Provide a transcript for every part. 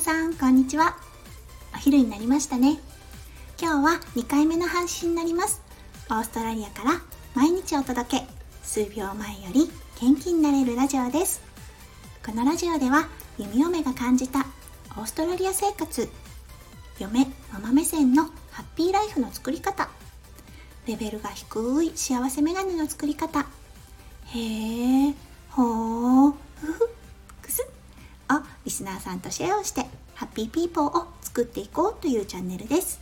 さんこんにちは。お昼になりましたね。今日は2回目の配信になります。オーストラリアから毎日お届け。数秒前より元気になれるラジオです。このラジオでは弓嫁が感じたオーストラリア生活。嫁ママ目線のハッピーライフの作り方。レベルが低い幸せメガネの作り方。へえほーふふ。リスナーさんとシェアをしてハッピーピーポーを作っていこうというチャンネルです。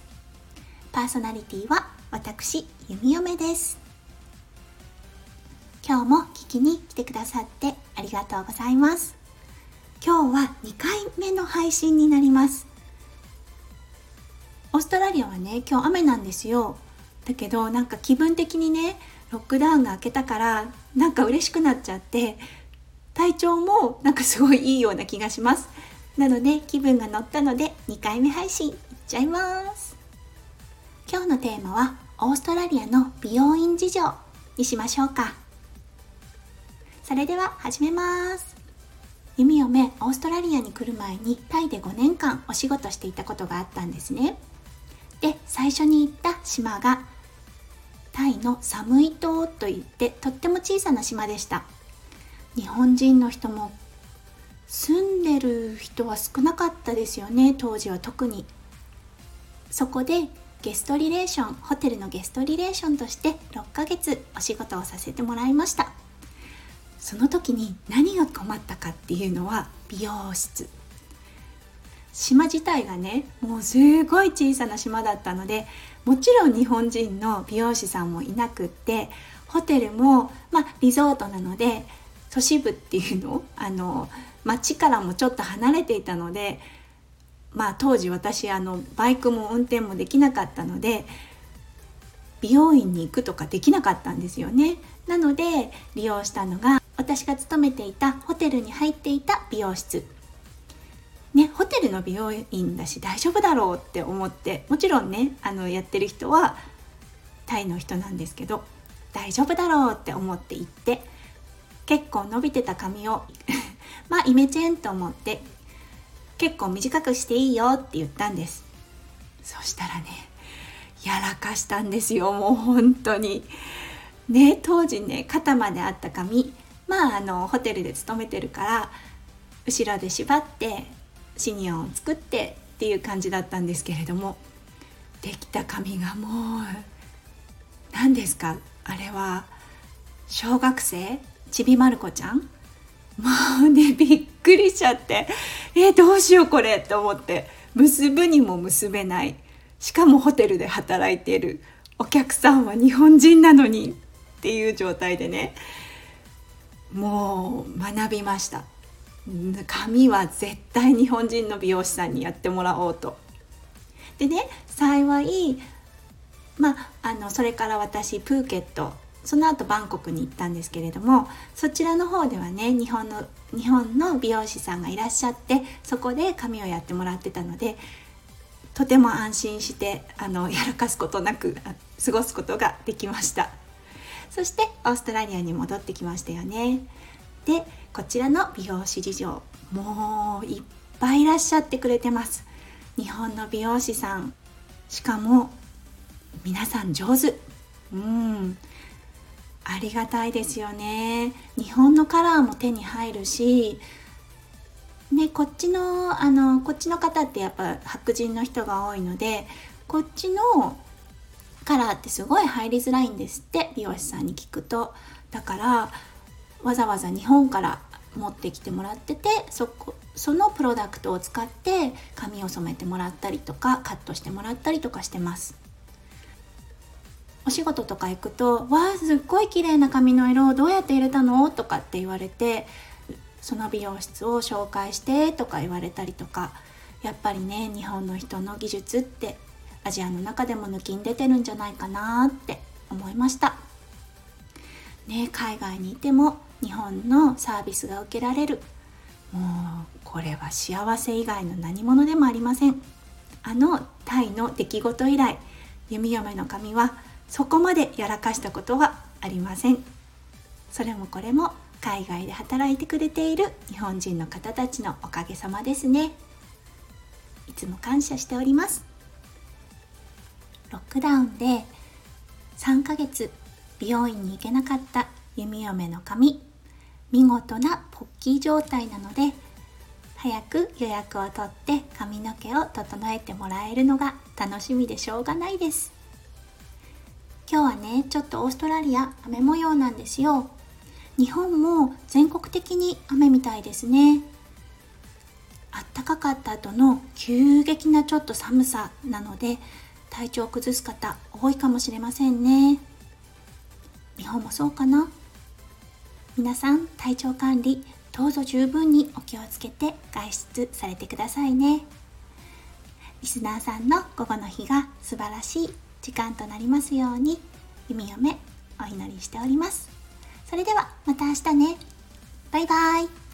パーソナリティは私弓嫁です。今日も聞きに来てくださってありがとうございます。今日は2回目の配信になります。オーストラリアはね今日雨なんですよ。だけどなんか気分的にねロックダウンが明けたからなんか嬉しくなっちゃって体調もなんかすごいいいような気がします。なので気分が乗ったので2回目配信いっちゃいます。今日のテーマはオーストラリアの美容院事情にしましょうか。それでは始めます。弓嫁オーストラリアに来る前にタイで5年間お仕事していたことがあったんですね。で最初に行った島がタイのサムイ島といってとっても小さな島でした。日本人の人も住んでる人は少なかったですよね当時は特に。そこでゲストリレーションホテルのゲストリレーションとして6ヶ月お仕事をさせてもらいました。その時に何が困ったかっていうのは美容室。島自体がねもうすごい小さな島だったのでもちろん日本人の美容師さんもいなくってホテルも、まあ、リゾートなので都市部っていうの？あの町からもちょっと離れていたのでまあ当時私あのバイクも運転もできなかったので美容院に行くとかできなかったんですよね。なので利用したのが私が勤めていたホテルに入っていた美容室。ね、ホテルの美容院だし大丈夫だろうって思ってもちろんねあのやってる人はタイの人なんですけど大丈夫だろうって思って行って結構伸びてた髪を まあイメチェンと思って結構短くしていいよって言ったんです。そしたらねやらかしたんですよもう本当に。ね当時ね肩まであった髪まああのホテルで勤めてるから後ろで縛ってシニアを作ってっていう感じだったんですけれどもできた髪がもう何ですか？あれは小学生ちびまる子ちゃん？もうねびっくりしちゃって。えどうしようこれって思って。結ぶにも結べない。しかもホテルで働いている。お客さんは日本人なのにっていう状態でね。もう学びました。髪は絶対日本人の美容師さんにやってもらおうと。でね幸いまああのそれから私プーケットその後バンコクに行ったんですけれどもそちらの方ではね日本の日本の美容師さんがいらっしゃってそこで髪をやってもらってたのでとても安心してあのやらかすことなく過ごすことができました。そしてオーストラリアに戻ってきましたよね。でこちらの美容師事情もういっぱいいらっしゃってくれてます。日本の美容師さん。しかも皆さん上手。うん。ありがたいですよね。日本のカラーも手に入るしねこっちのあのこっちの方ってやっぱ白人の人が多いのでこっちのカラーってすごい入りづらいんですって美容師さんに聞くと。だからわざわざ日本から持ってきてもらっててそこそのプロダクトを使って髪を染めてもらったりとかカットしてもらったりとかしてます。お仕事とか行くと「わあすっごい綺麗な髪の色をどうやって入れたの?」とかって言われてその美容室を紹介してとか言われたりとかやっぱりね日本の人の技術ってアジアの中でも抜きん出てるんじゃないかなって思いました。ね海外にいても日本のサービスが受けられる。もうこれは幸せ以外の何者でもありません。あのタイの出来事以来弓嫁の髪はそこまでやらかしたことはありません。それもこれも海外で働いてくれている日本人の方たちのおかげさまですね。いつも感謝しております。ロックダウンで3ヶ月美容院に行けなかった弓嫁の髪見事なポッキー状態なので早く予約を取って髪の毛を整えてもらえるのが楽しみでしょうがないです。今日はねちょっとオーストラリア雨模様なんですよ。日本も全国的に雨みたいですね。あったかかった後の急激なちょっと寒さなので体調を崩す方多いかもしれませんね。日本もそうかな？皆さん体調管理どうぞ十分にお気をつけて外出されてくださいね。リスナーさんの午後の日が素晴らしい。時間となりますように弓嫁お祈りしております。それではまた明日ね。バイバイ。